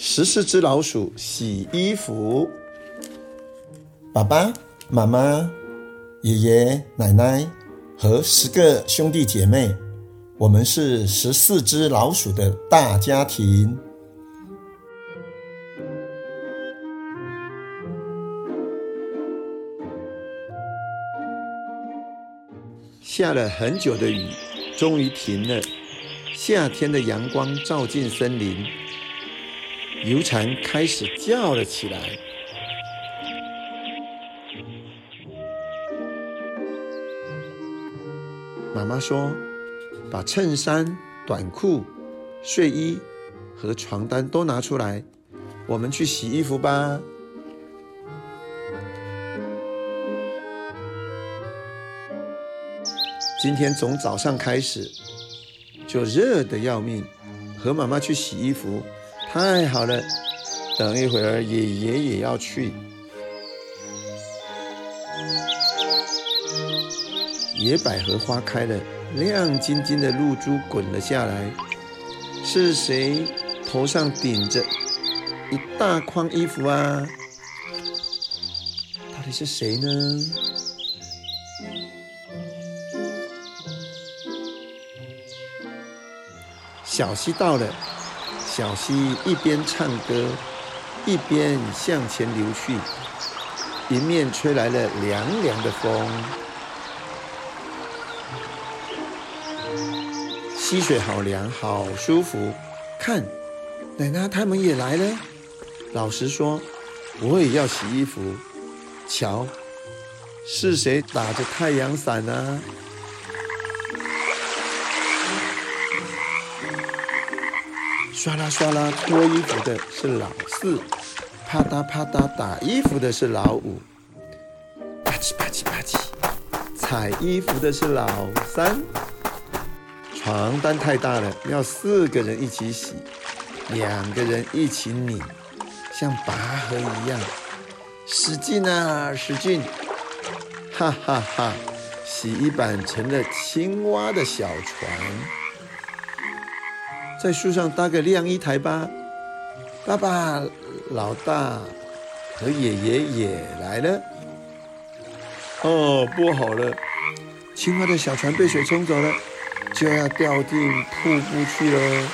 十四只老鼠洗衣服。爸爸妈妈、爷爷奶奶和十个兄弟姐妹，我们是十四只老鼠的大家庭。下了很久的雨，终于停了。夏天的阳光照进森林，油蝉开始叫了起来。妈妈说：“把衬衫、短裤、睡衣和床单都拿出来，我们去洗衣服吧。”今天从早上开始。就热得要命，和妈妈去洗衣服，太好了。等一会儿爷爷也要去。野百合花开了，亮晶晶的露珠滚了下来。是谁头上顶着一大筐衣服啊？到底是谁呢？小溪到了，小溪一边唱歌，一边向前流去，迎面吹来了凉凉的风。溪水好凉，好舒服。看，奶奶他们也来了。老实说，我也要洗衣服。瞧，是谁打着太阳伞呢？刷啦刷啦脱衣服的是老四，啪嗒啪嗒打衣服的是老五，吧唧吧唧吧唧踩衣服的是老三。床单太大了，要四个人一起洗，两个人一起拧，像拔河一样，使劲啊使劲，哈哈哈哈！洗衣板成了青蛙的小船。在树上搭个晾衣台吧，爸爸、老大和爷爷也来了。哦，不好了，青蛙的小船被水冲走了，就要掉进瀑布去了。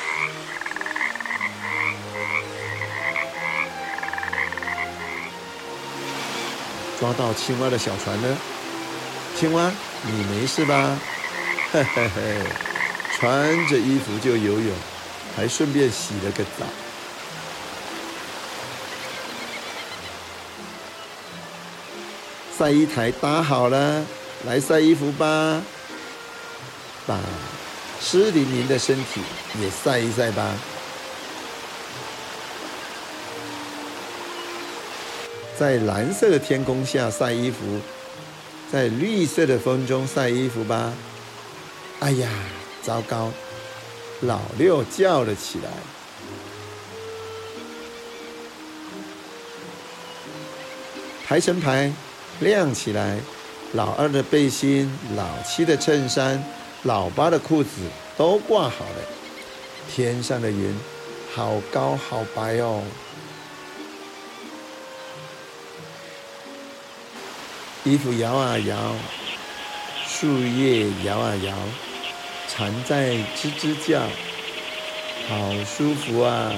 抓到青蛙的小船了，青蛙，你没事吧？嘿嘿嘿，穿着衣服就游泳。还顺便洗了个澡，晒衣台搭好了，来晒衣服吧，把湿淋淋的身体也晒一晒吧。在蓝色的天空下晒衣服，在绿色的风中晒衣服吧。哎呀，糟糕！老六叫了起来，排成排，亮起来。老二的背心、老七的衬衫、老八的裤子都挂好了。天上的云好高好白哦。衣服摇啊摇，树叶摇啊摇。蝉在吱吱叫，好舒服啊！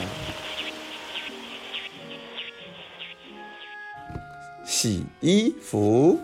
洗衣服。